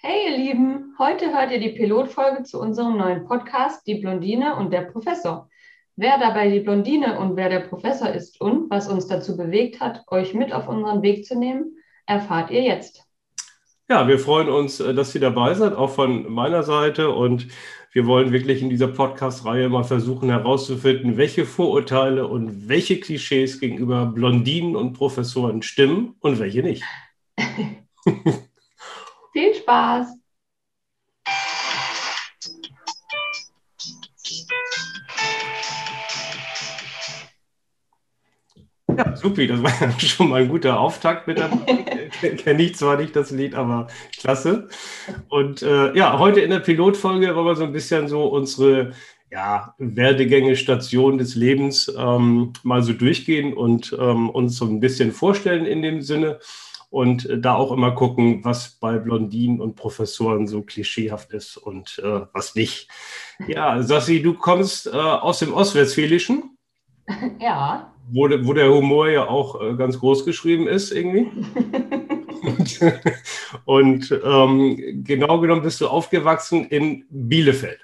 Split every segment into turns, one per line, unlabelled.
Hey ihr Lieben, heute hört ihr die Pilotfolge zu unserem neuen Podcast Die Blondine und der Professor. Wer dabei die Blondine und wer der Professor ist und was uns dazu bewegt hat, euch mit auf unseren Weg zu nehmen, erfahrt ihr jetzt.
Ja, wir freuen uns, äh, dass ihr dabei seid, auch von meiner Seite. Und wir wollen wirklich in dieser Podcast-Reihe mal versuchen herauszufinden, welche Vorurteile und welche Klischees gegenüber Blondinen und Professoren stimmen und welche nicht.
Viel Spaß!
Ja, supi, das war schon mal ein guter Auftakt mit der Kenne ich zwar nicht das Lied, aber klasse. Und äh, ja, heute in der Pilotfolge wollen wir so ein bisschen so unsere ja, Werdegänge, Stationen des Lebens ähm, mal so durchgehen und ähm, uns so ein bisschen vorstellen in dem Sinne und äh, da auch immer gucken, was bei Blondinen und Professoren so klischeehaft ist und äh, was nicht. Ja, Sassi, du kommst äh, aus dem Ostwestfälischen.
Ja.
Wo, wo der Humor ja auch äh, ganz groß geschrieben ist, irgendwie. und, und ähm, genau genommen bist du aufgewachsen in Bielefeld.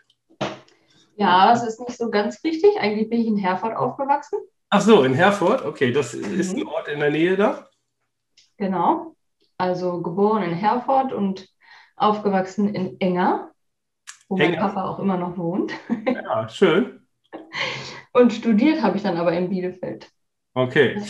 Ja, das ist nicht so ganz richtig. Eigentlich bin ich in Herford aufgewachsen.
Ach so, in Herford, okay, das ist ein mhm. Ort in der Nähe da.
Genau. Also geboren in Herford und aufgewachsen in Enger, wo Enger. mein Papa auch immer noch wohnt.
Ja, schön.
Und studiert habe ich dann aber in Bielefeld.
Okay.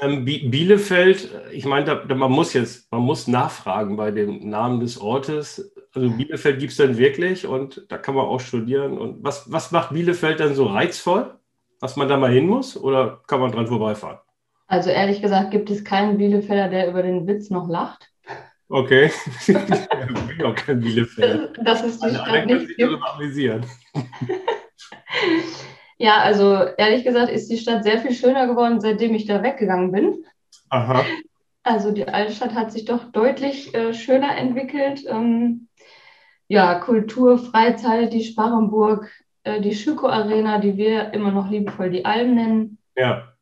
Ähm, Bielefeld, ich meine, man muss jetzt, man muss nachfragen bei dem Namen des Ortes. Also Bielefeld gibt es dann wirklich und da kann man auch studieren. Und was, was macht Bielefeld dann so reizvoll, dass man da mal hin muss oder kann man dran vorbeifahren?
Also ehrlich gesagt gibt es keinen Bielefelder, der über den Witz noch lacht.
Okay. ich bin auch kein Bielefelder.
Das, das ist die Stadt nicht. Sich darüber amüsieren. ja, also ehrlich gesagt ist die Stadt sehr viel schöner geworden, seitdem ich da weggegangen bin.
Aha.
Also die Altstadt hat sich doch deutlich äh, schöner entwickelt. Ähm, ja, Kultur, Freizeit, die Sparrenburg, äh, die Schüko Arena, die wir immer noch liebevoll die Alm nennen.
Ja.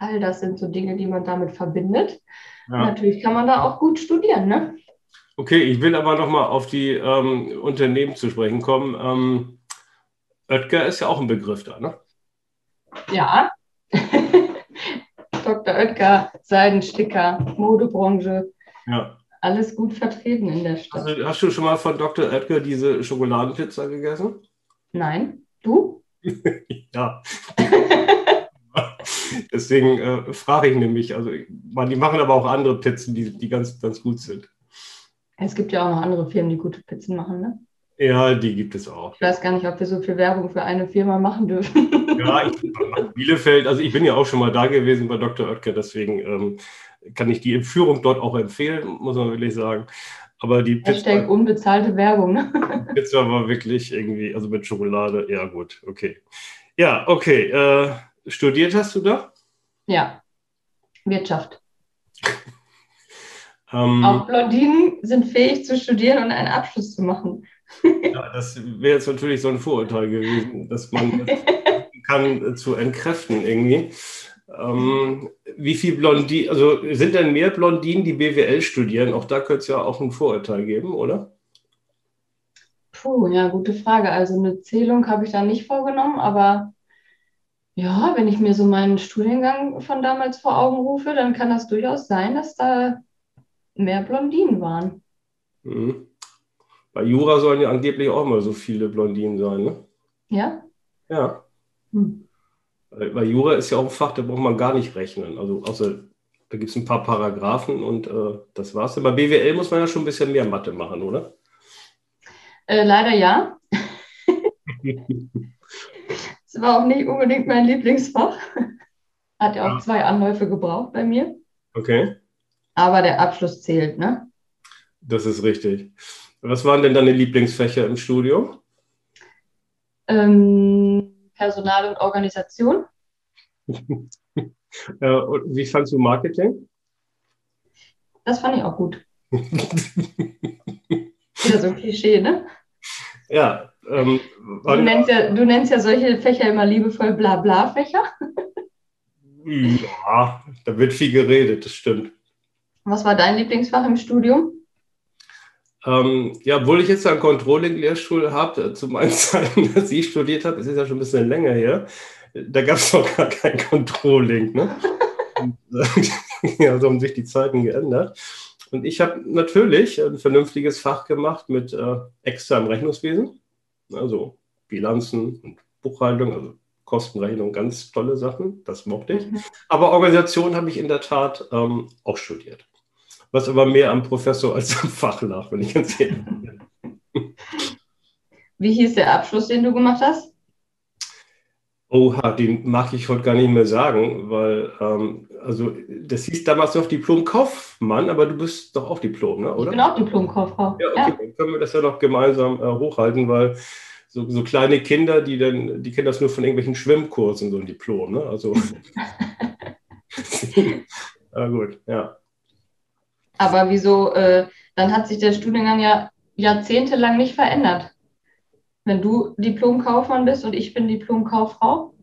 All das sind so Dinge, die man damit verbindet. Ja. Natürlich kann man da auch gut studieren, ne?
Okay, ich will aber nochmal auf die ähm, Unternehmen zu sprechen kommen. Ähm, Oetker ist ja auch ein Begriff da, ne?
Ja. Dr. Oetker, Seidensticker, Modebranche.
Ja.
Alles gut vertreten in der Stadt.
Also, hast du schon mal von Dr. Oetker diese Schokoladenpizza gegessen?
Nein. Du?
ja. Deswegen äh, frage ich nämlich, also man, die machen aber auch andere Pizzen, die, die ganz, ganz gut sind.
Es gibt ja auch noch andere Firmen, die gute Pizzen machen, ne?
Ja, die gibt es auch.
Ich weiß gar nicht, ob wir so viel Werbung für eine Firma machen dürfen.
Ja, ich, Bielefeld, also ich bin ja auch schon mal da gewesen bei Dr. Oetker, deswegen ähm, kann ich die Führung dort auch empfehlen, muss man wirklich sagen. Aber die
Pizza. Hashtag unbezahlte Werbung, ne?
Pizza war wirklich irgendwie, also mit Schokolade, ja gut, okay. Ja, okay. Äh, studiert hast du da?
Ja, Wirtschaft. ähm, Auch Blondinen sind fähig zu studieren und einen Abschluss zu machen.
ja, das wäre jetzt natürlich so ein Vorurteil gewesen, dass man das kann zu entkräften irgendwie. Ähm, wie viel Blondinen, also sind denn mehr Blondinen, die BWL studieren? Auch da könnte es ja auch ein Vorurteil geben, oder?
Puh, ja, gute Frage. Also eine Zählung habe ich da nicht vorgenommen, aber ja, wenn ich mir so meinen Studiengang von damals vor Augen rufe, dann kann das durchaus sein, dass da mehr Blondinen waren.
Mhm. Bei Jura sollen ja angeblich auch mal so viele Blondinen sein, ne?
Ja?
Ja. Hm. Weil Jura ist ja auch ein Fach, da braucht man gar nicht rechnen. Also außer da gibt es ein paar Paragraphen und äh, das war's. Aber BWL muss man ja schon ein bisschen mehr Mathe machen, oder?
Äh, leider ja. Es war auch nicht unbedingt mein Lieblingsfach. Hat ja auch ja. zwei Anläufe gebraucht bei mir.
Okay.
Aber der Abschluss zählt, ne?
Das ist richtig. Was waren denn deine Lieblingsfächer im Studium?
Ähm, Personal und Organisation.
ja, und wie fandest du Marketing?
Das fand ich auch gut. Wieder so ein Klischee, ne?
Ja, ähm,
du, nennst ja, du nennst ja solche Fächer immer liebevoll Blabla-Fächer.
ja, da wird viel geredet, das stimmt.
Was war dein Lieblingsfach im Studium?
Ähm, ja, obwohl ich jetzt einen Controlling-Lehrstuhl habe, äh, zu meinen Zeiten, dass ich studiert habe, das ist ja schon ein bisschen länger her, da gab es noch gar kein Controlling. Ne? Ja, so haben sich die Zeiten geändert. Und ich habe natürlich ein vernünftiges Fach gemacht mit äh, externem Rechnungswesen, also Bilanzen und Buchhaltung, also Kostenrechnung, ganz tolle Sachen, das mochte ich. Mhm. Aber Organisation habe ich in der Tat ähm, auch studiert. Was aber mehr am Professor als am Fach lag, wenn ich ganz ehrlich bin.
Wie hieß der Abschluss, den du gemacht hast?
Oha, den mag ich heute gar nicht mehr sagen, weil, ähm, also, das hieß damals noch Diplom-Kaufmann, aber du bist doch auch Diplom, ne?
oder? Ich bin auch Diplom-Kauffrau.
Ja, okay, ja. dann können wir das ja noch gemeinsam äh, hochhalten, weil so, so, kleine Kinder, die dann, die kennen das nur von irgendwelchen Schwimmkursen, so ein Diplom, ne? Also.
Na gut, ja. Aber wieso, äh, dann hat sich der Studiengang ja jahrzehntelang nicht verändert wenn du Diplom-Kaufmann bist und ich bin Diplom-Kauffrau?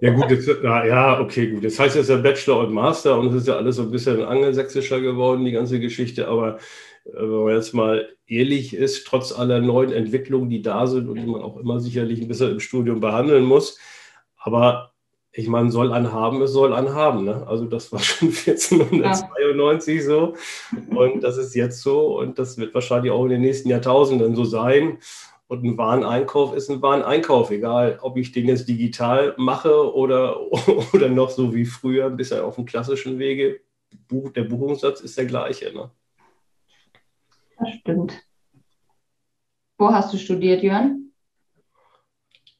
Ja, gut, jetzt, ja, okay, gut. Das heißt, es ist ja Bachelor und Master und es ist ja alles so ein bisschen angelsächsischer geworden, die ganze Geschichte. Aber äh, wenn man jetzt mal ehrlich ist, trotz aller neuen Entwicklungen, die da sind und die man auch immer sicherlich ein bisschen im Studium behandeln muss, aber ich meine, soll anhaben, es soll anhaben. Ne? Also das war schon 1492 ja. so und das ist jetzt so und das wird wahrscheinlich auch in den nächsten Jahrtausenden so sein. Und ein Wareneinkauf ist ein Wareneinkauf, egal ob ich den jetzt digital mache oder, oder noch so wie früher, bisher auf dem klassischen Wege. Der Buchungssatz ist der gleiche. Ne?
Das stimmt. Wo hast du studiert, Jörn?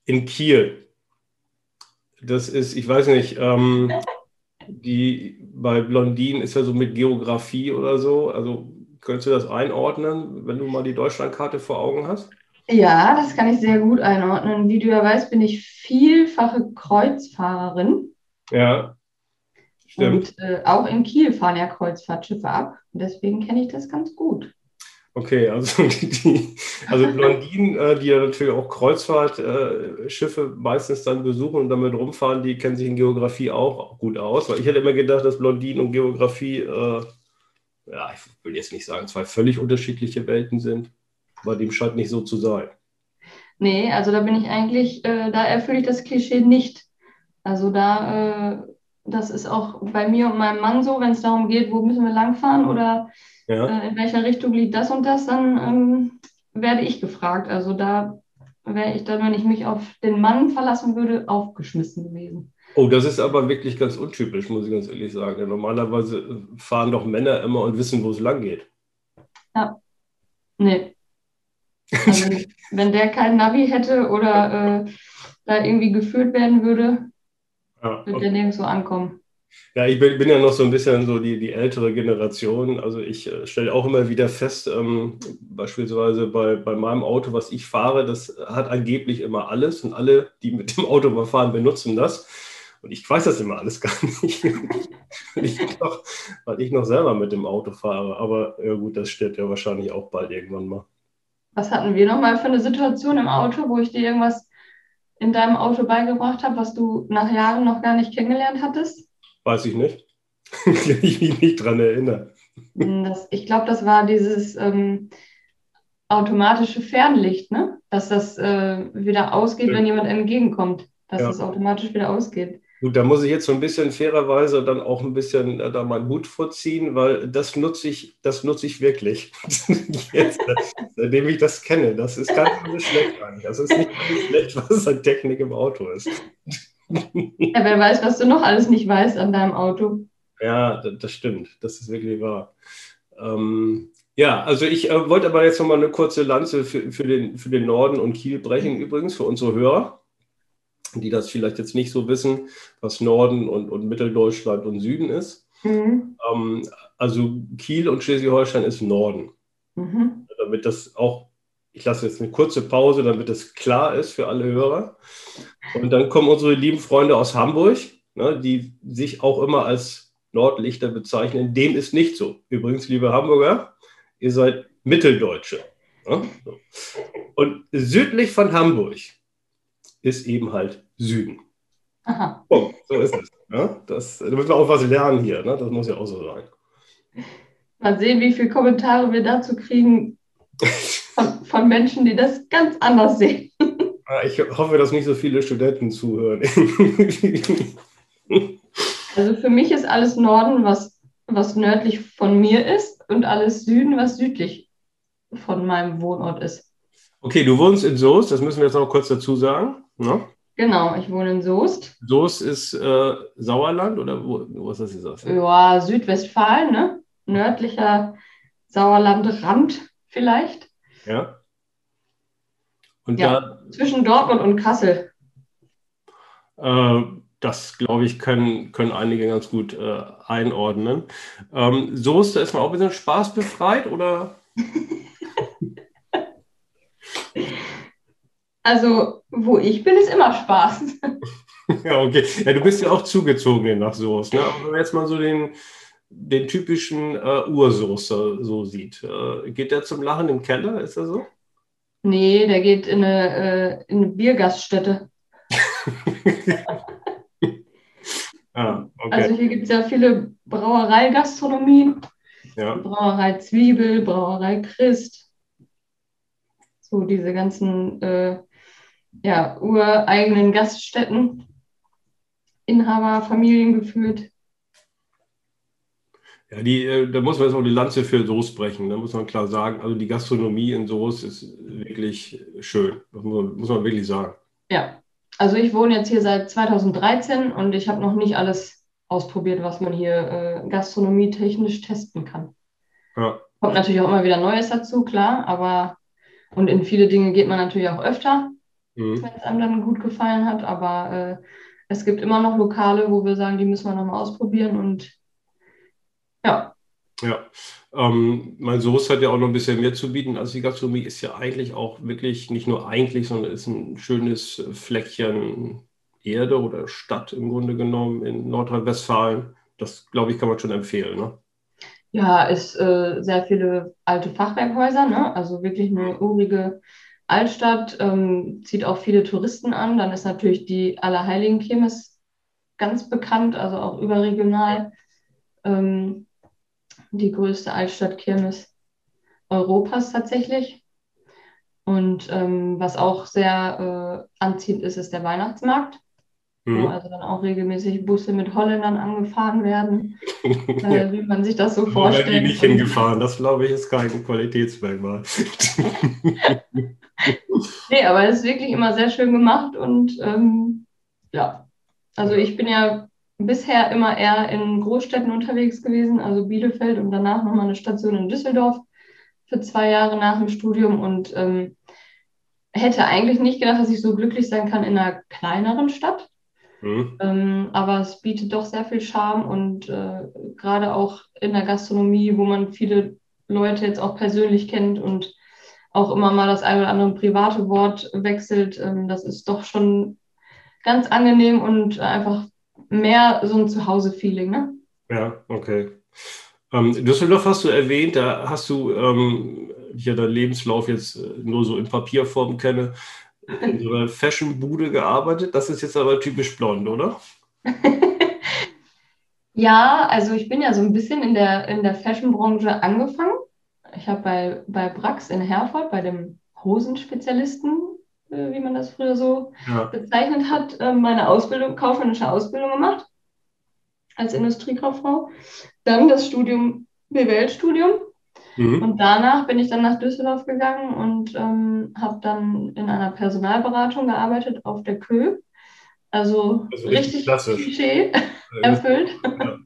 In Kiel. Das ist, ich weiß nicht, ähm, die bei Blondin ist ja so mit Geografie oder so. Also könntest du das einordnen, wenn du mal die Deutschlandkarte vor Augen hast?
Ja, das kann ich sehr gut einordnen. Wie du ja weißt, bin ich vielfache Kreuzfahrerin.
Ja,
stimmt. Und äh, auch in Kiel fahren ja Kreuzfahrtschiffe ab. Deswegen kenne ich das ganz gut.
Okay, also die, also Blondinen, äh, die ja natürlich auch Kreuzfahrtschiffe äh, meistens dann besuchen und damit rumfahren, die kennen sich in Geografie auch gut aus. Weil ich hätte immer gedacht, dass Blondinen und Geografie, äh, ja, ich will jetzt nicht sagen, zwei völlig unterschiedliche Welten sind. Aber dem scheint nicht so zu sein.
Nee, also da bin ich eigentlich, äh, da erfülle ich das Klischee nicht. Also da, äh, das ist auch bei mir und meinem Mann so, wenn es darum geht, wo müssen wir langfahren oder ja. äh, in welcher Richtung liegt das und das, dann ähm, werde ich gefragt. Also da wäre ich dann, wenn ich mich auf den Mann verlassen würde, aufgeschmissen gewesen.
Oh, das ist aber wirklich ganz untypisch, muss ich ganz ehrlich sagen. Normalerweise fahren doch Männer immer und wissen, wo es lang geht.
Ja. Nee, also, wenn der kein Navi hätte oder äh, da irgendwie geführt werden würde, ja, okay. wird der nirgendwo ankommen.
Ja, ich bin, bin, ja noch so ein bisschen so die, die ältere Generation. Also ich äh, stelle auch immer wieder fest, ähm, beispielsweise bei, bei meinem Auto, was ich fahre, das hat angeblich immer alles und alle, die mit dem Auto mal fahren, benutzen das. Und ich weiß das immer alles gar nicht, weil ich, noch, weil ich noch selber mit dem Auto fahre. Aber ja gut, das steht ja wahrscheinlich auch bald irgendwann mal.
Was hatten wir nochmal für eine Situation im Auto, wo ich dir irgendwas in deinem Auto beigebracht habe, was du nach Jahren noch gar nicht kennengelernt hattest?
Weiß ich nicht. Kann ich mich nicht dran erinnern.
Hm, das, ich glaube, das war dieses ähm, automatische Fernlicht, ne? Dass das äh, wieder ausgeht, ja. wenn jemand entgegenkommt, dass ja. das automatisch wieder ausgeht.
Gut, da muss ich jetzt so ein bisschen fairerweise dann auch ein bisschen äh, da meinen Hut vorziehen, weil das nutze ich, das nutze ich wirklich. jetzt, seitdem ich das kenne. Das ist ganz schlecht eigentlich. Das ist nicht schlecht, was an Technik im Auto ist.
ja, wer weiß, was du noch alles nicht weißt an deinem Auto.
Ja, das, das stimmt. Das ist wirklich wahr. Ähm, ja, also ich äh, wollte aber jetzt nochmal eine kurze Lanze für, für, den, für den Norden und Kiel brechen, übrigens, für unsere Hörer die das vielleicht jetzt nicht so wissen, was Norden und, und Mitteldeutschland und Süden ist. Mhm. Ähm, also Kiel und Schleswig-Holstein ist Norden. Mhm. Damit das auch, ich lasse jetzt eine kurze Pause, damit das klar ist für alle Hörer. Und dann kommen unsere lieben Freunde aus Hamburg, ne, die sich auch immer als Nordlichter bezeichnen. Dem ist nicht so. Übrigens, liebe Hamburger, ihr seid Mitteldeutsche. Ne? Und südlich von Hamburg ist eben halt Süden. Aha. Oh, so ist es. Ja? Das, da müssen wir auch was lernen hier. Ne? Das muss ja auch so sein.
Mal sehen, wie viele Kommentare wir dazu kriegen, von, von Menschen, die das ganz anders sehen.
Ah, ich hoffe, dass nicht so viele Studenten zuhören.
Also für mich ist alles Norden, was, was nördlich von mir ist, und alles Süden, was südlich von meinem Wohnort ist.
Okay, du wohnst in Soest, das müssen wir jetzt noch kurz dazu sagen. Ne?
Genau, ich wohne in Soest.
Soest ist äh, Sauerland oder wo, wo ist das jetzt?
Ja, Südwestfalen, ne? nördlicher Sauerlandrand vielleicht.
Ja.
Und ja, da, zwischen Dortmund und Kassel.
Äh, das, glaube ich, können, können einige ganz gut äh, einordnen. Ähm, Soße ist man auch ein bisschen spaßbefreit oder?
also, wo ich bin, ist immer Spaß.
ja, okay. Ja, du bist ja auch zugezogen nach Soße. Ne? wenn man jetzt mal so den, den typischen äh, Ursoße so sieht, äh, geht der zum Lachen im Keller? Ist er so?
Nee, der geht in eine, äh, in eine Biergaststätte. ah, okay. Also hier gibt es ja viele Brauereigastronomien. Ja. Brauerei Zwiebel, Brauerei Christ. So diese ganzen äh, ja, ureigenen Gaststätten. Inhaber, Familien geführt.
Ja, die, äh, da muss man jetzt auch die Lanze für Soße brechen. Da muss man klar sagen, also die Gastronomie in Soße ist wirklich schön. Das muss man, muss man wirklich sagen.
Ja, also ich wohne jetzt hier seit 2013 und ich habe noch nicht alles ausprobiert, was man hier äh, gastronomietechnisch testen kann. Ja. Kommt natürlich auch immer wieder Neues dazu, klar, aber und in viele Dinge geht man natürlich auch öfter, mhm. wenn es einem dann gut gefallen hat, aber äh, es gibt immer noch Lokale, wo wir sagen, die müssen wir nochmal ausprobieren und ja.
Ja, ähm, mein Soße hat ja auch noch ein bisschen mehr zu bieten. Also die Gastronomie ist ja eigentlich auch wirklich, nicht nur eigentlich, sondern ist ein schönes Fleckchen Erde oder Stadt im Grunde genommen in Nordrhein-Westfalen. Das, glaube ich, kann man schon empfehlen. Ne?
Ja, ist äh, sehr viele alte Fachwerkhäuser, ne? also wirklich eine urige Altstadt, ähm, zieht auch viele Touristen an. Dann ist natürlich die Allerheiligen Kirmes ganz bekannt, also auch überregional. Ähm, die größte Altstadtkirmes Europas tatsächlich. Und ähm, was auch sehr äh, anziehend ist, ist der Weihnachtsmarkt, mhm. wo also dann auch regelmäßig Busse mit Holländern angefahren werden, äh, wie man sich das so vorstellt. Da
die nicht hingefahren, das glaube ich ist kein Qualitätsmerkmal.
nee, aber es ist wirklich immer sehr schön gemacht und ähm, ja, also ich bin ja bisher immer eher in Großstädten unterwegs gewesen, also Bielefeld und danach nochmal eine Station in Düsseldorf für zwei Jahre nach dem Studium und ähm, hätte eigentlich nicht gedacht, dass ich so glücklich sein kann in einer kleineren Stadt. Mhm. Ähm, aber es bietet doch sehr viel Charme und äh, gerade auch in der Gastronomie, wo man viele Leute jetzt auch persönlich kennt und auch immer mal das ein oder andere private Wort wechselt, ähm, das ist doch schon ganz angenehm und einfach mehr so ein Zuhause-Feeling, ne?
Ja, okay. Ähm, Düsseldorf hast du erwähnt, da hast du, ähm, ja deinen Lebenslauf jetzt äh, nur so in Papierform kenne, in so einer Fashion-Bude gearbeitet. Das ist jetzt aber typisch blond, oder?
ja, also ich bin ja so ein bisschen in der, in der Fashion-Branche angefangen. Ich habe bei, bei Brax in Herford, bei dem Hosenspezialisten, äh, wie man das früher so ja. bezeichnet hat, äh, meine Ausbildung, kaufmännische Ausbildung gemacht als Industriekauffrau. Dann das Studium, BWL-Studium. Mhm. Und danach bin ich dann nach Düsseldorf gegangen und ähm, habe dann in einer Personalberatung gearbeitet auf der Kö. Also, also richtig, richtig Klischee erfüllt. Ja.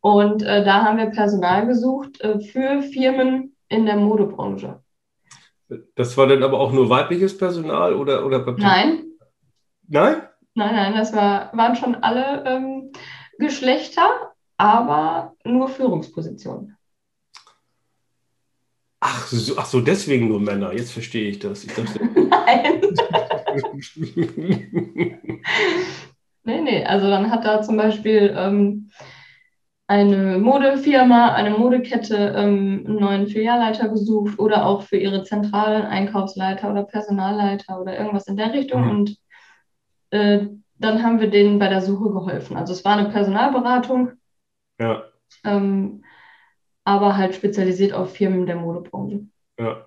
Und äh, da haben wir Personal gesucht äh, für Firmen in der Modebranche.
Das war dann aber auch nur weibliches Personal oder? oder
nein.
Nein?
Nein, nein, das war, waren schon alle ähm, Geschlechter, aber nur Führungspositionen.
Ach so, ach so, deswegen nur Männer. Jetzt verstehe ich das. Ich dachte... Nein.
nee, nee, also dann hat da zum Beispiel ähm, eine Modefirma, eine Modekette ähm, einen neuen Filialleiter gesucht oder auch für ihre zentralen Einkaufsleiter oder Personalleiter oder irgendwas in der Richtung. Mhm. Und äh, dann haben wir denen bei der Suche geholfen. Also es war eine Personalberatung. Ja. Ähm, aber halt spezialisiert auf Firmen der Modebranche.
Ja.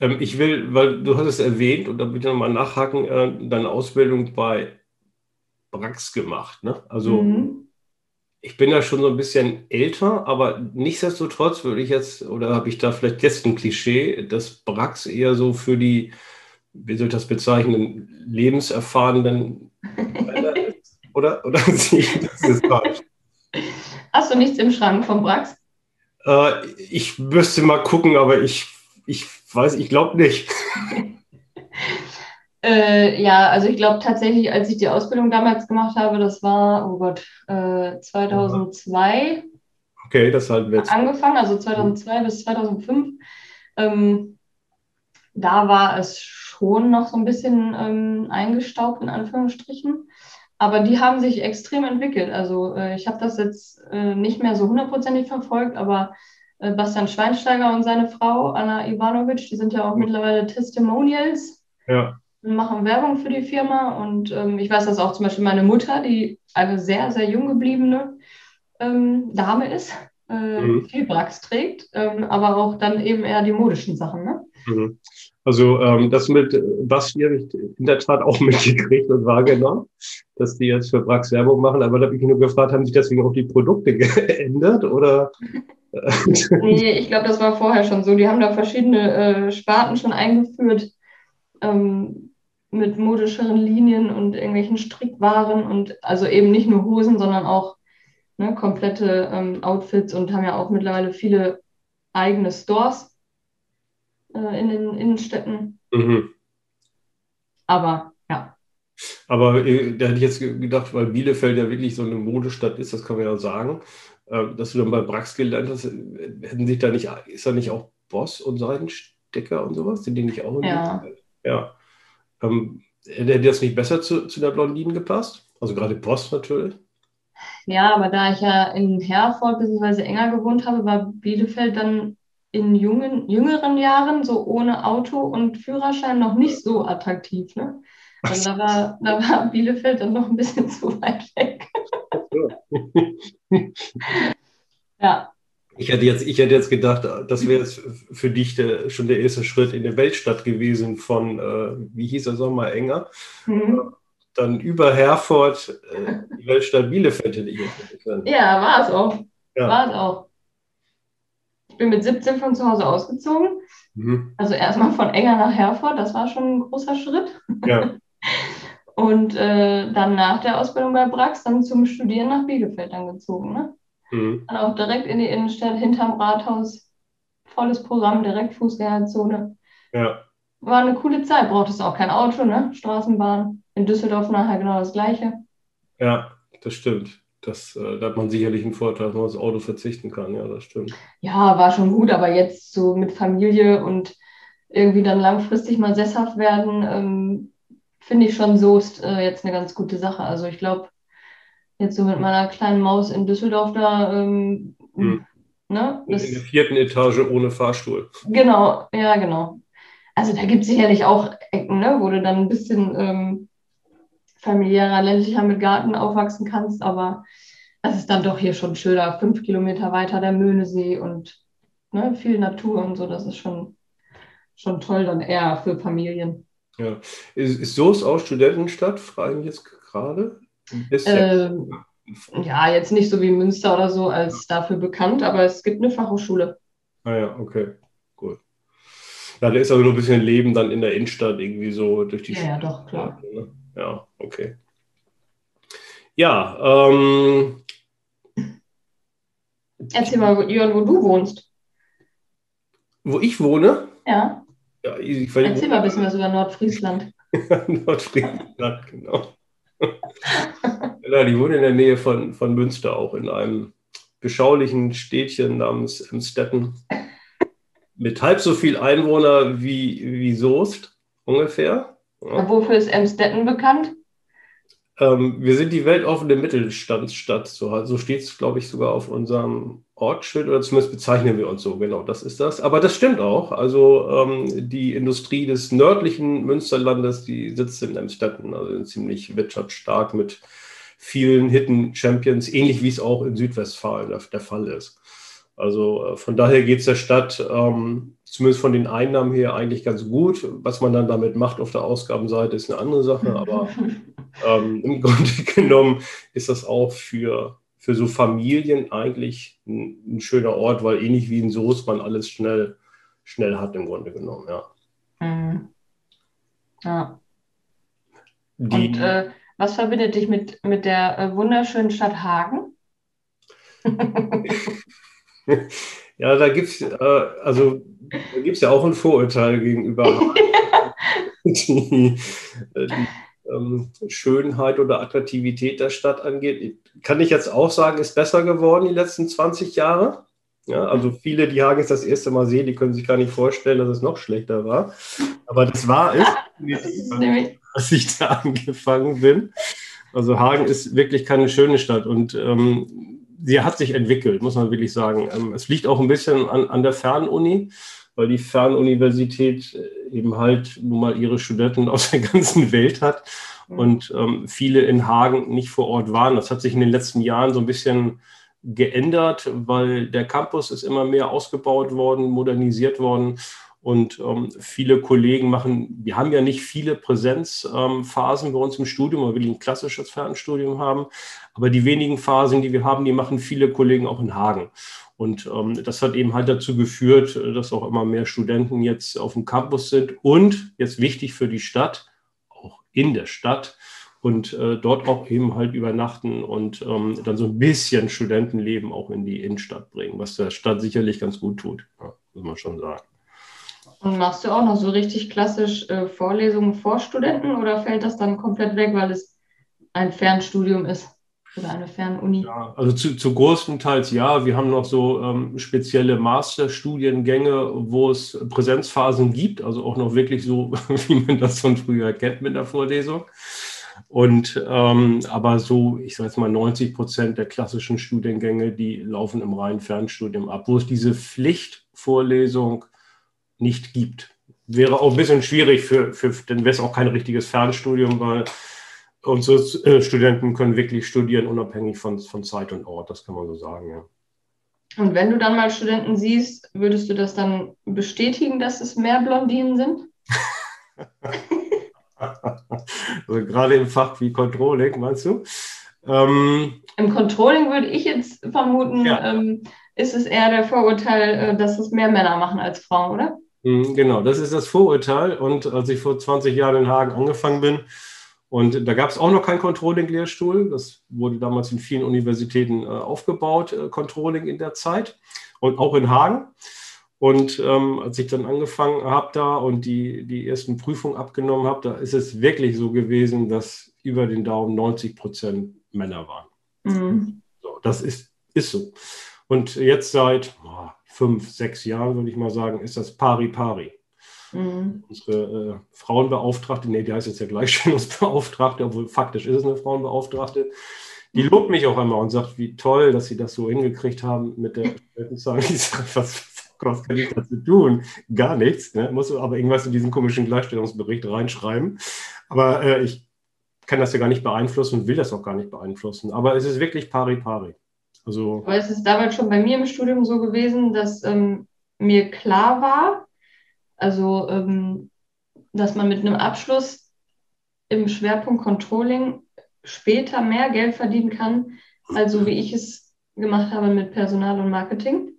Ähm, ich will, weil du hast es erwähnt und da bitte nochmal nachhaken, äh, deine Ausbildung bei Brax gemacht. Ne? Also mhm. ich bin ja schon so ein bisschen älter, aber nichtsdestotrotz würde ich jetzt, oder habe ich da vielleicht jetzt ein Klischee, dass Brax eher so für die, wie soll ich das bezeichnen, lebenserfahrenen ist? Oder, oder das ist
falsch? Hast du nichts im Schrank von Brax?
Äh, ich müsste mal gucken, aber ich, ich weiß, ich glaube nicht.
Äh, ja, also ich glaube tatsächlich, als ich die Ausbildung damals gemacht habe, das war, oh Gott, äh, 2002.
Okay, das halten wir jetzt.
Angefangen, also 2002 bis 2005. Ähm, da war es schon noch so ein bisschen ähm, eingestaubt, in Anführungsstrichen. Aber die haben sich extrem entwickelt. Also äh, ich habe das jetzt äh, nicht mehr so hundertprozentig verfolgt, aber äh, Bastian Schweinsteiger und seine Frau Anna Ivanovic, die sind ja auch mittlerweile Testimonials. Ja machen Werbung für die Firma und ähm, ich weiß, dass auch zum Beispiel meine Mutter, die eine sehr, sehr jung gebliebene ähm, Dame ist, äh, mhm. viel Brax trägt, ähm, aber auch dann eben eher die modischen Sachen. Ne?
Mhm. Also ähm, das mit habe ich in der Tat auch mitgekriegt und wahrgenommen, dass die jetzt für Brax Werbung machen, aber da habe ich nur gefragt, haben sich deswegen auch die Produkte geändert oder?
nee, ich glaube, das war vorher schon so. Die haben da verschiedene äh, Sparten schon eingeführt. Ähm, mit modischeren Linien und irgendwelchen Strickwaren und also eben nicht nur Hosen, sondern auch ne, komplette ähm, Outfits und haben ja auch mittlerweile viele eigene Stores äh, in den Innenstädten. Mhm. Aber ja.
Aber äh, da hätte ich jetzt gedacht, weil Bielefeld ja wirklich so eine Modestadt ist, das kann man ja sagen, äh, dass du dann bei Brax gelernt hast, äh, hätten sich da nicht, ist da nicht auch Boss und Seidenstecker und sowas? Sind die nicht auch in
Ja.
Ja. Ähm, hätte das nicht besser zu, zu der Blondinen gepasst? Also gerade Post natürlich.
Ja, aber da ich ja in Herford bzw. enger gewohnt habe, war Bielefeld dann in jungen, jüngeren Jahren so ohne Auto und Führerschein noch nicht so attraktiv. Ne? Also da war, da war Bielefeld dann noch ein bisschen zu weit weg.
ja. Ich hätte jetzt, ich hätte jetzt gedacht, das wäre jetzt für dich der, schon der erste Schritt in der Weltstadt gewesen von, äh, wie hieß er, Sommer Enger. Mhm. Dann über Herford, äh, die Weltstadt Bielefeld hätte ich
können. Ja, war es auch. Ja. War es auch. Ich bin mit 17 von zu Hause ausgezogen. Mhm. Also erstmal von Enger nach Herford, das war schon ein großer Schritt. Ja. Und äh, dann nach der Ausbildung bei Brax dann zum Studieren nach Bielefeld dann gezogen. Ne? Mhm. Dann auch direkt in die Innenstadt, hinterm Rathaus. Volles Programm, direkt Fußgängerzone. Ja. War eine coole Zeit, brauchtest auch kein Auto, ne? Straßenbahn. In Düsseldorf nachher genau das Gleiche.
Ja, das stimmt. Das, äh, da hat man sicherlich einen Vorteil, dass man das Auto verzichten kann. Ja, das stimmt.
Ja, war schon gut, aber jetzt so mit Familie und irgendwie dann langfristig mal sesshaft werden, ähm, finde ich schon so ist äh, jetzt eine ganz gute Sache. Also ich glaube, jetzt so mit meiner kleinen Maus in Düsseldorf da. Ähm, hm.
ne, in der vierten Etage ohne Fahrstuhl.
Genau, ja, genau. Also da gibt es sicherlich auch Ecken, ne, wo du dann ein bisschen ähm, familiärer, ländlicher mit Garten aufwachsen kannst, aber es ist dann doch hier schon schöner, fünf Kilometer weiter der Möhnesee und ne, viel Natur und so, das ist schon, schon toll dann eher für Familien.
Ja. Ist, ist Soest auch Studentenstadt, fragen jetzt gerade?
Ähm, ja, jetzt nicht so wie Münster oder so als dafür bekannt, aber es gibt eine Fachhochschule.
Ah ja, okay, gut. Ja, da ist aber nur ein bisschen Leben dann in der Innenstadt irgendwie so durch die
Ja, ja doch, klar.
Ne? Ja, okay. Ja, ähm,
Erzähl mal, Jörn, wo du wohnst.
Wo ich wohne?
Ja. ja ich, ich Erzähl mal ein bisschen was über Nordfriesland.
Nordfriesland, genau ja, die wohnen in der Nähe von, von Münster, auch in einem beschaulichen Städtchen namens Emstetten. Mit halb so viel Einwohner wie, wie Soest ungefähr.
Ja. Wofür ist Emstetten bekannt?
Ähm, wir sind die weltoffene Mittelstandsstadt. So, so steht es, glaube ich, sogar auf unserem Ortsschild oder zumindest bezeichnen wir uns so. Genau, das ist das. Aber das stimmt auch. Also ähm, die Industrie des nördlichen Münsterlandes, die sitzt in Emstetten, also ziemlich wirtschaftsstark mit vielen Hidden Champions, ähnlich wie es auch in Südwestfalen der, der Fall ist. Also äh, von daher geht es der Stadt ähm, zumindest von den Einnahmen her eigentlich ganz gut. Was man dann damit macht auf der Ausgabenseite ist eine andere Sache, aber ähm, im Grunde genommen ist das auch für, für so Familien eigentlich ein, ein, schöner Ort, weil ähnlich wie in Soest man alles schnell, schnell hat im Grunde genommen, ja. Mhm.
Ja. Die, Und äh, was verbindet dich mit, mit der äh, wunderschönen Stadt Hagen?
ja, da gibt es äh, also, ja auch ein Vorurteil gegenüber die, äh, die ähm, Schönheit oder Attraktivität der Stadt angeht. Kann ich jetzt auch sagen, ist besser geworden die letzten 20 Jahre. Ja, also viele, die Hagen jetzt das erste Mal sehen, die können sich gar nicht vorstellen, dass es noch schlechter war. Aber das war es, als ich da angefangen bin. Also Hagen ist wirklich keine schöne Stadt und ähm, sie hat sich entwickelt, muss man wirklich sagen. Ähm, es liegt auch ein bisschen an, an der Fernuni, weil die Fernuniversität äh, eben halt nun mal ihre Studenten aus der ganzen Welt hat mhm. und ähm, viele in Hagen nicht vor Ort waren. Das hat sich in den letzten Jahren so ein bisschen geändert, weil der Campus ist immer mehr ausgebaut worden, modernisiert worden und ähm, viele Kollegen machen, wir haben ja nicht viele Präsenzphasen ähm, bei uns im Studium, weil wir ein klassisches Fernstudium haben. Aber die wenigen Phasen, die wir haben, die machen viele Kollegen auch in Hagen. Und ähm, das hat eben halt dazu geführt, dass auch immer mehr Studenten jetzt auf dem Campus sind und jetzt wichtig für die Stadt, auch in der Stadt und äh, dort auch eben halt übernachten und ähm, dann so ein bisschen Studentenleben auch in die Innenstadt bringen, was der Stadt sicherlich ganz gut tut, ja, muss man schon sagen.
Und machst du auch noch so richtig klassisch äh, Vorlesungen vor Studenten oder fällt das dann komplett weg, weil es ein Fernstudium ist oder eine Fernuni?
Ja, also zu, zu großen Teils ja. Wir haben noch so ähm, spezielle Masterstudiengänge, wo es Präsenzphasen gibt, also auch noch wirklich so, wie man das von früher kennt mit der Vorlesung. Und ähm, aber so, ich sage jetzt mal, 90 Prozent der klassischen Studiengänge, die laufen im reinen Fernstudium ab, wo es diese Pflichtvorlesung nicht gibt. Wäre auch ein bisschen schwierig für, für dann wäre es auch kein richtiges Fernstudium, weil unsere äh, Studenten können wirklich studieren, unabhängig von, von Zeit und Ort, das kann man so sagen, ja.
Und wenn du dann mal Studenten siehst, würdest du das dann bestätigen, dass es mehr Blondinen sind?
also gerade im Fach wie Controlling, meinst du?
Ähm, Im Controlling würde ich jetzt vermuten, ja. ähm, ist es eher der Vorurteil, äh, dass es mehr Männer machen als Frauen, oder?
Mhm, genau, das ist das Vorurteil. Und als ich vor 20 Jahren in Hagen angefangen bin, und da gab es auch noch keinen Controlling-Lehrstuhl. Das wurde damals in vielen Universitäten äh, aufgebaut, äh, Controlling in der Zeit und auch in Hagen. Und ähm, als ich dann angefangen habe da und die, die ersten Prüfungen abgenommen habe, da ist es wirklich so gewesen, dass über den Daumen 90 Prozent Männer waren. Mhm. So, das ist, ist so. Und jetzt seit oh, fünf, sechs Jahren, würde ich mal sagen, ist das pari pari. Mhm. Unsere äh, Frauenbeauftragte, nee, die heißt jetzt ja Gleichstellungsbeauftragte, obwohl faktisch ist es eine Frauenbeauftragte, die mhm. lobt mich auch einmal und sagt, wie toll, dass sie das so hingekriegt haben mit der Zahl. Ich sage, was, was kann ich dazu tun? Gar nichts. Ne? Muss aber irgendwas in diesen komischen Gleichstellungsbericht reinschreiben. Aber äh, ich kann das ja gar nicht beeinflussen und will das auch gar nicht beeinflussen. Aber es ist wirklich pari pari.
Also, Aber es ist damals schon bei mir im Studium so gewesen, dass ähm, mir klar war, also ähm, dass man mit einem Abschluss im Schwerpunkt Controlling später mehr Geld verdienen kann, also wie ich es gemacht habe mit Personal und Marketing.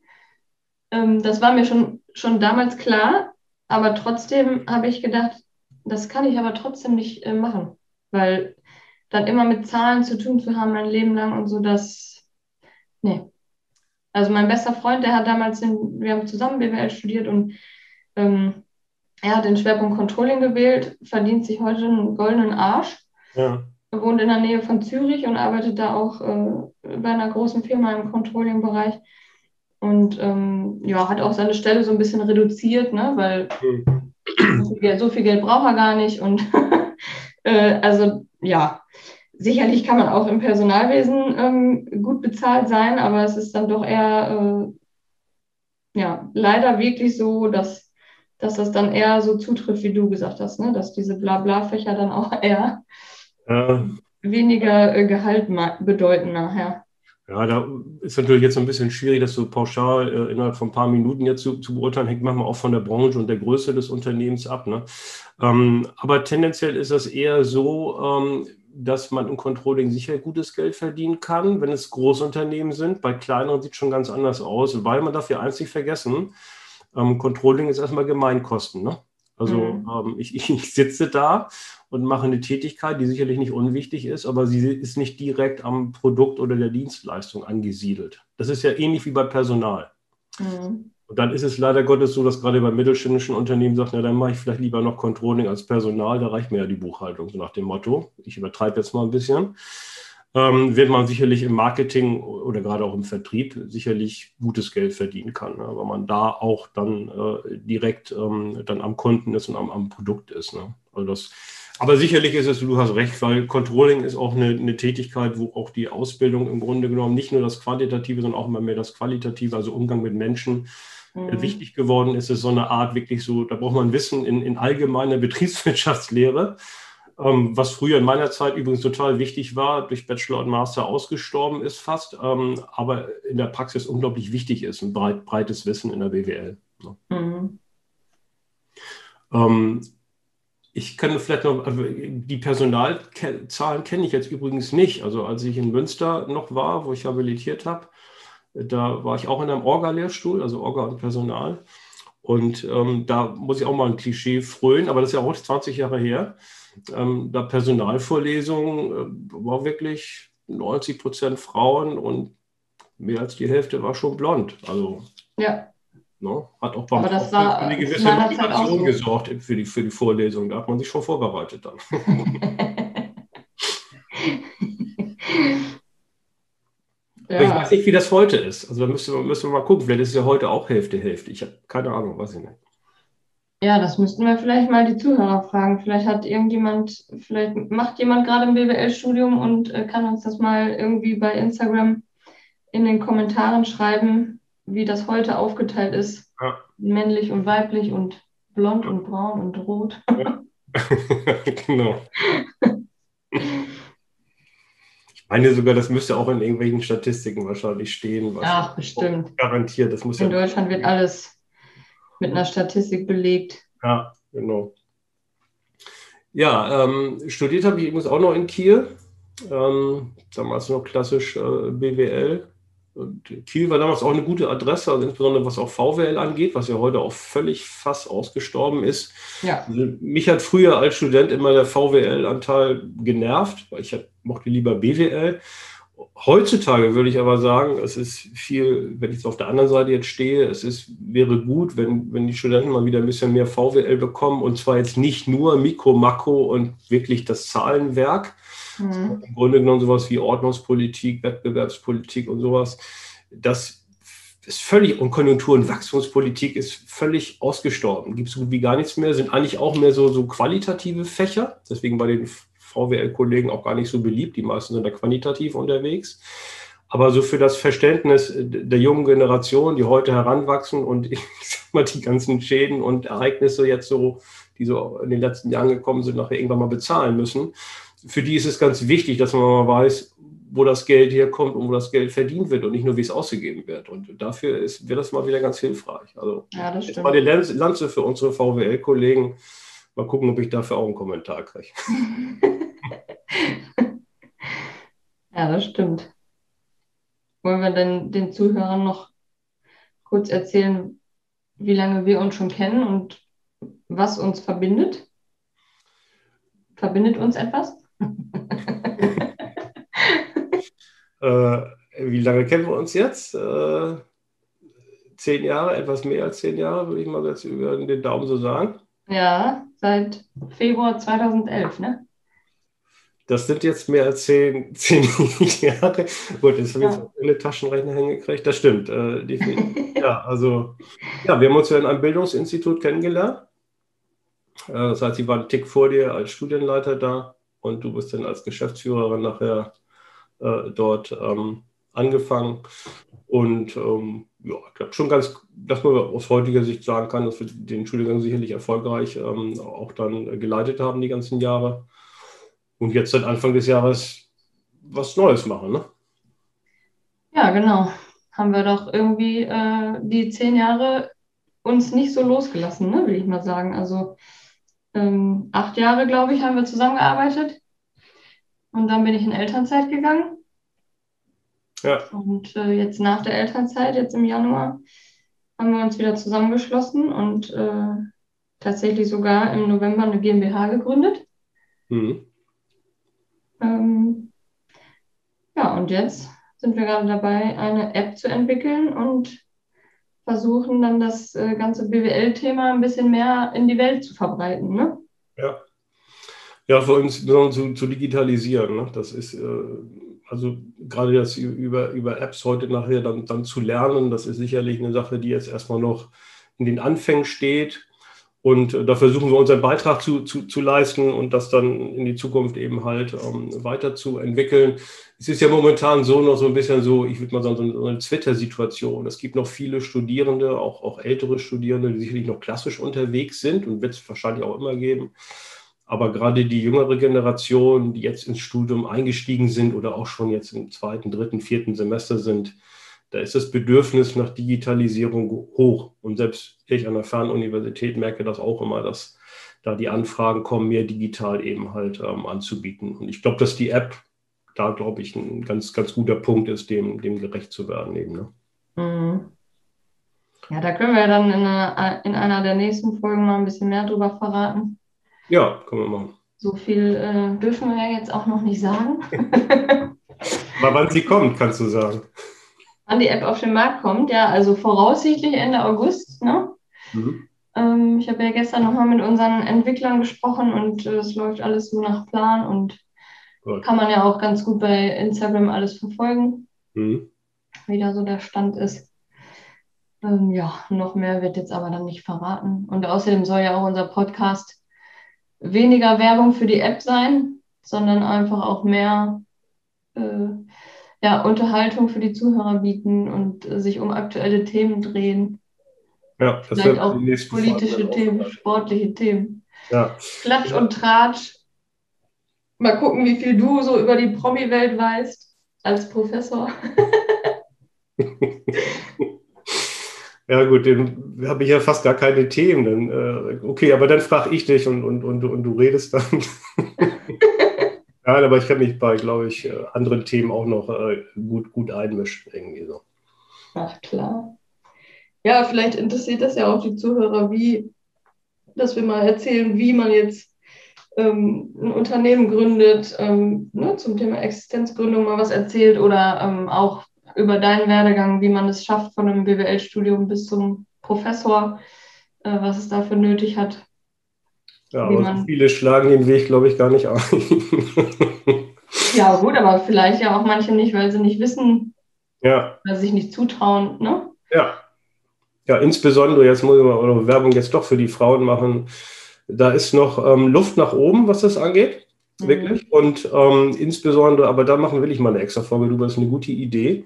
Ähm, das war mir schon, schon damals klar, aber trotzdem habe ich gedacht, das kann ich aber trotzdem nicht äh, machen, weil dann immer mit Zahlen zu tun zu haben mein Leben lang und so, das Nee. Also mein bester Freund, der hat damals, den, wir haben zusammen BWL studiert und ähm, er hat den Schwerpunkt Controlling gewählt, verdient sich heute einen goldenen Arsch. Ja. Er wohnt in der Nähe von Zürich und arbeitet da auch äh, bei einer großen Firma im Controlling-Bereich. Und ähm, ja, hat auch seine Stelle so ein bisschen reduziert, ne? weil mhm. so, viel Geld, so, viel Geld, braucht er gar nicht. Und äh, also ja, sicherlich kann man auch im Personalwesen ähm, gut bezahlt sein, aber es ist dann doch eher, äh, ja, leider wirklich so, dass, dass das dann eher so zutrifft, wie du gesagt hast, ne? dass diese Blabla-Fächer dann auch eher ja. weniger äh, Gehalt bedeuten nachher.
Ja, da ist natürlich jetzt ein bisschen schwierig, das so pauschal äh, innerhalb von ein paar Minuten jetzt zu, zu, beurteilen. Hängt manchmal auch von der Branche und der Größe des Unternehmens ab. Ne? Ähm, aber tendenziell ist das eher so, ähm, dass man im Controlling sicher gutes Geld verdienen kann, wenn es Großunternehmen sind. Bei kleineren sieht es schon ganz anders aus, weil man darf ja eins nicht vergessen, ähm, Controlling ist erstmal Gemeinkosten. Ne? Also mhm. ähm, ich, ich, sitze da und mache eine Tätigkeit, die sicherlich nicht unwichtig ist, aber sie ist nicht direkt am Produkt oder der Dienstleistung angesiedelt. Das ist ja ähnlich wie bei Personal. Mhm. Und dann ist es leider Gottes so, dass gerade bei mittelständischen Unternehmen sagt, na dann mache ich vielleicht lieber noch Controlling als Personal, da reicht mir ja die Buchhaltung, so nach dem Motto. Ich übertreibe jetzt mal ein bisschen ähm, wird man sicherlich im Marketing oder gerade auch im Vertrieb sicherlich gutes Geld verdienen kann, ne? weil man da auch dann äh, direkt ähm, dann am Kunden ist und am, am Produkt ist. Ne? Also das, aber sicherlich ist es, du hast recht, weil Controlling ist auch eine, eine, Tätigkeit, wo auch die Ausbildung im Grunde genommen nicht nur das Quantitative, sondern auch immer mehr das Qualitative, also Umgang mit Menschen, mhm. wichtig geworden ist. Es ist so eine Art wirklich so, da braucht man Wissen in, in allgemeiner Betriebswirtschaftslehre ähm, was früher in meiner Zeit übrigens total wichtig war, durch Bachelor und Master ausgestorben ist fast, ähm, aber in der Praxis unglaublich wichtig ist, ein breit, breites Wissen in der BWL. Ne? Mhm. Ähm, ich kann vielleicht noch, also die Personalzahlen kenne ich jetzt übrigens nicht. Also als ich in Münster noch war, wo ich habilitiert habe, da war ich auch in einem Orga-Lehrstuhl, also Orga und Personal. Und ähm, da muss ich auch mal ein Klischee frönen, aber das ist ja auch 20 Jahre her ähm, da Personalvorlesungen äh, war wirklich 90 Prozent Frauen und mehr als die Hälfte war schon blond. Also
ja.
Ne, hat auch
Aber das war
eine gewisse Motivation so. gesorgt für die, für die Vorlesung. Da hat man sich schon vorbereitet dann. ja. Ich weiß nicht, wie das heute ist. Also da müssen wir, müssen wir mal gucken. Vielleicht ist es ja heute auch Hälfte, Hälfte. Ich habe keine Ahnung, weiß ich nicht.
Ja, das müssten wir vielleicht mal die Zuhörer fragen. Vielleicht hat irgendjemand, vielleicht macht jemand gerade ein BWL-Studium und äh, kann uns das mal irgendwie bei Instagram in den Kommentaren schreiben, wie das heute aufgeteilt ist. Ja. Männlich und weiblich und blond und braun und rot. Ja. genau.
Ich meine sogar, das müsste auch in irgendwelchen Statistiken wahrscheinlich stehen.
Ach, bestimmt.
Garantiert. Das muss
in ja Deutschland wird alles mit einer Statistik belegt.
Ja, genau. Ja, ähm, studiert habe ich übrigens auch noch in Kiel. Ähm, damals noch klassisch äh, BWL. Und Kiel war damals auch eine gute Adresse, also insbesondere was auch VWL angeht, was ja heute auch völlig fast ausgestorben ist. Ja. Also mich hat früher als Student immer der VWL-Anteil genervt, weil ich mochte lieber BWL. Heutzutage würde ich aber sagen, es ist viel, wenn ich jetzt auf der anderen Seite jetzt stehe, es ist, wäre gut, wenn, wenn die Studenten mal wieder ein bisschen mehr VWL bekommen und zwar jetzt nicht nur Mikro, Makro und wirklich das Zahlenwerk, mhm. im Grunde genommen sowas wie Ordnungspolitik, Wettbewerbspolitik und sowas. Das ist völlig, und Konjunktur- und Wachstumspolitik ist völlig ausgestorben. Gibt es so gut wie gar nichts mehr, sind eigentlich auch mehr so, so qualitative Fächer. Deswegen bei den VWL-Kollegen auch gar nicht so beliebt. Die meisten sind da quantitativ unterwegs. Aber so für das Verständnis der jungen Generation, die heute heranwachsen und ich sag mal, die ganzen Schäden und Ereignisse jetzt so, die so in den letzten Jahren gekommen sind, nachher irgendwann mal bezahlen müssen. Für die ist es ganz wichtig, dass man mal weiß, wo das Geld herkommt und wo das Geld verdient wird und nicht nur, wie es ausgegeben wird. Und dafür ist, wird das mal wieder ganz hilfreich. Also ja, das jetzt mal die Lanze für unsere VWL-Kollegen. Mal gucken, ob ich dafür auch einen Kommentar kriege.
ja, das stimmt. Wollen wir denn den Zuhörern noch kurz erzählen, wie lange wir uns schon kennen und was uns verbindet? Verbindet uns etwas?
äh, wie lange kennen wir uns jetzt? Äh, zehn Jahre, etwas mehr als zehn Jahre, würde ich mal jetzt über den Daumen so sagen.
Ja, seit Februar 2011, ne?
Das sind jetzt mehr als zehn, zehn Jahre. Gut, jetzt habe ich ja. eine Taschenrechner hingekriegt. Das stimmt. Äh, ja, also, ja, wir haben uns ja in einem Bildungsinstitut kennengelernt. Äh, das heißt, sie war einen Tick vor dir als Studienleiter da und du bist dann als Geschäftsführerin nachher äh, dort ähm, angefangen. Und ähm, ja, ich glaube schon ganz, dass man aus heutiger Sicht sagen kann, dass wir den Studiengang sicherlich erfolgreich ähm, auch dann geleitet haben die ganzen Jahre und jetzt seit Anfang des Jahres was Neues machen. Ne?
Ja, genau. Haben wir doch irgendwie äh, die zehn Jahre uns nicht so losgelassen, ne, will ich mal sagen. Also ähm, acht Jahre, glaube ich, haben wir zusammengearbeitet. Und dann bin ich in Elternzeit gegangen. Ja. Und äh, jetzt nach der Elternzeit, jetzt im Januar, haben wir uns wieder zusammengeschlossen und äh, tatsächlich sogar im November eine GmbH gegründet. Mhm. Ähm, ja, und jetzt sind wir gerade dabei, eine App zu entwickeln und versuchen dann das äh, ganze BWL-Thema ein bisschen mehr in die Welt zu verbreiten. Ne?
Ja. Ja, für uns zu, zu digitalisieren. Ne? Das ist äh, also gerade das über, über Apps heute nachher dann, dann zu lernen, das ist sicherlich eine Sache, die jetzt erstmal noch in den Anfängen steht. Und äh, da versuchen wir unseren Beitrag zu, zu, zu leisten und das dann in die Zukunft eben halt ähm, weiterzuentwickeln. Es ist ja momentan so noch so ein bisschen so, ich würde mal sagen, so eine Twitter-Situation. Es gibt noch viele Studierende, auch, auch ältere Studierende, die sicherlich noch klassisch unterwegs sind und wird es wahrscheinlich auch immer geben. Aber gerade die jüngere Generation, die jetzt ins Studium eingestiegen sind oder auch schon jetzt im zweiten, dritten, vierten Semester sind, da ist das Bedürfnis nach Digitalisierung hoch. Und selbst ich an der Fernuniversität merke das auch immer, dass da die Anfragen kommen, mehr digital eben halt ähm, anzubieten. Und ich glaube, dass die App da, glaube ich, ein ganz, ganz guter Punkt ist, dem, dem gerecht zu werden eben. Ne? Mhm.
Ja, da können wir dann in einer, in einer der nächsten Folgen mal ein bisschen mehr drüber verraten.
Ja, können wir machen.
So viel äh, dürfen wir ja jetzt auch noch nicht sagen.
Aber wann sie kommt, kannst du sagen
wann die App auf den Markt kommt. Ja, also voraussichtlich Ende August. Ne? Mhm. Ähm, ich habe ja gestern nochmal mit unseren Entwicklern gesprochen und äh, es läuft alles so nach Plan und. Kann man ja auch ganz gut bei Instagram alles verfolgen, mhm. wie da so der Stand ist. Ähm, ja, noch mehr wird jetzt aber dann nicht verraten. Und außerdem soll ja auch unser Podcast weniger Werbung für die App sein, sondern einfach auch mehr äh, ja, Unterhaltung für die Zuhörer bieten und äh, sich um aktuelle Themen drehen. Ja, das Vielleicht auch politische Themen, sportliche Themen. Ja. Klatsch und Tratsch. Mal gucken, wie viel du so über die Promi-Welt weißt als Professor.
ja, gut, dann habe ich ja fast gar keine Themen. Dann, äh, okay, aber dann frage ich dich und, und, und, und du redest dann. Nein, aber ich kann mich bei, glaube ich, äh, anderen Themen auch noch äh, gut, gut einmischen. Irgendwie so.
Ach klar. Ja, vielleicht interessiert das ja auch die Zuhörer, wie, dass wir mal erzählen, wie man jetzt ähm, ein Unternehmen gründet, ähm, ne, zum Thema Existenzgründung mal was erzählt oder ähm, auch über deinen Werdegang, wie man es schafft von einem BWL-Studium bis zum Professor, äh, was es dafür nötig hat.
Ja, aber so viele schlagen den Weg, glaube ich, gar nicht ein.
ja, gut, aber vielleicht ja auch manche nicht, weil sie nicht wissen, ja. weil sie sich nicht zutrauen, ne?
Ja. Ja, insbesondere, jetzt muss ich mal Werbung jetzt doch für die Frauen machen. Da ist noch ähm, Luft nach oben, was das angeht. Mhm. Wirklich. Und ähm, insbesondere, aber da machen will ich mal eine extra Folge drüber, das ist eine gute Idee,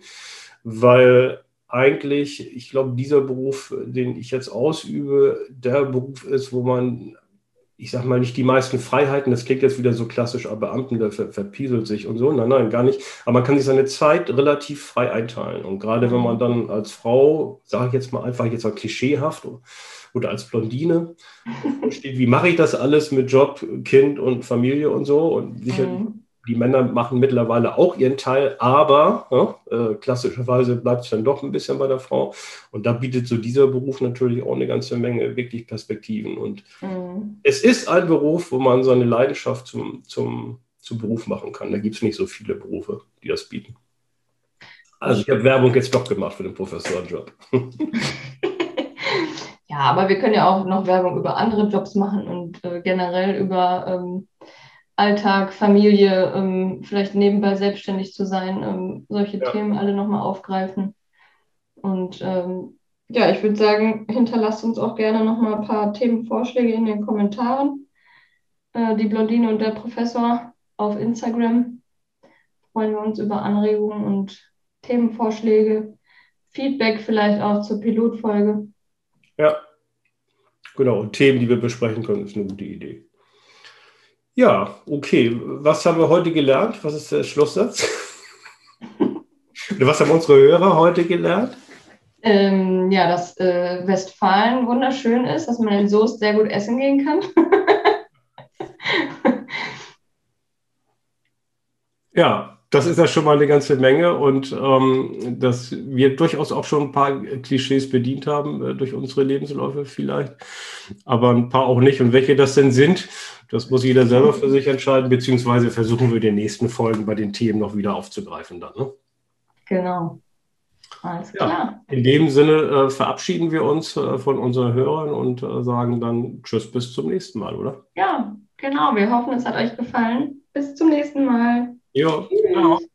weil eigentlich, ich glaube, dieser Beruf, den ich jetzt ausübe, der Beruf ist, wo man ich sag mal, nicht die meisten Freiheiten, das klingt jetzt wieder so klassisch, aber Beamten, der ver verpieselt sich und so. Nein, nein, gar nicht. Aber man kann sich seine Zeit relativ frei einteilen. Und gerade wenn man dann als Frau, sage ich jetzt mal einfach jetzt mal klischeehaft oder als Blondine steht, wie mache ich das alles mit Job, Kind und Familie und so. Und sicher, mhm die Männer machen mittlerweile auch ihren Teil, aber ja, äh, klassischerweise bleibt es dann doch ein bisschen bei der Frau. Und da bietet so dieser Beruf natürlich auch eine ganze Menge wirklich Perspektiven. Und mhm. es ist ein Beruf, wo man seine Leidenschaft zum, zum, zum Beruf machen kann. Da gibt es nicht so viele Berufe, die das bieten. Also ich habe Werbung jetzt doch gemacht für den Professorenjob.
aber wir können ja auch noch Werbung über andere Jobs machen und äh, generell über ähm, Alltag, Familie, ähm, vielleicht nebenbei selbstständig zu sein, ähm, solche ja. Themen alle nochmal aufgreifen. Und ähm, ja, ich würde sagen, hinterlasst uns auch gerne nochmal ein paar Themenvorschläge in den Kommentaren. Äh, die Blondine und der Professor auf Instagram. Freuen wir uns über Anregungen und Themenvorschläge. Feedback vielleicht auch zur Pilotfolge.
Ja, genau. Und Themen, die wir besprechen können, ist eine gute Idee. Ja, okay. Was haben wir heute gelernt? Was ist der Schlusssatz? Was haben unsere Hörer heute gelernt?
Ähm, ja, dass äh, Westfalen wunderschön ist, dass man in Soest sehr gut essen gehen kann.
ja, das ist ja schon mal eine ganze Menge und ähm, dass wir durchaus auch schon ein paar Klischees bedient haben äh, durch unsere Lebensläufe vielleicht, aber ein paar auch nicht. Und welche das denn sind, das muss jeder selber für sich entscheiden, beziehungsweise versuchen wir in den nächsten Folgen bei den Themen noch wieder aufzugreifen dann. Ne?
Genau.
Alles klar. Ja, in dem Sinne äh, verabschieden wir uns äh, von unseren Hörern und äh, sagen dann Tschüss bis zum nächsten Mal, oder?
Ja, genau. Wir hoffen, es hat euch gefallen. Bis zum nächsten Mal.
Jo, genau.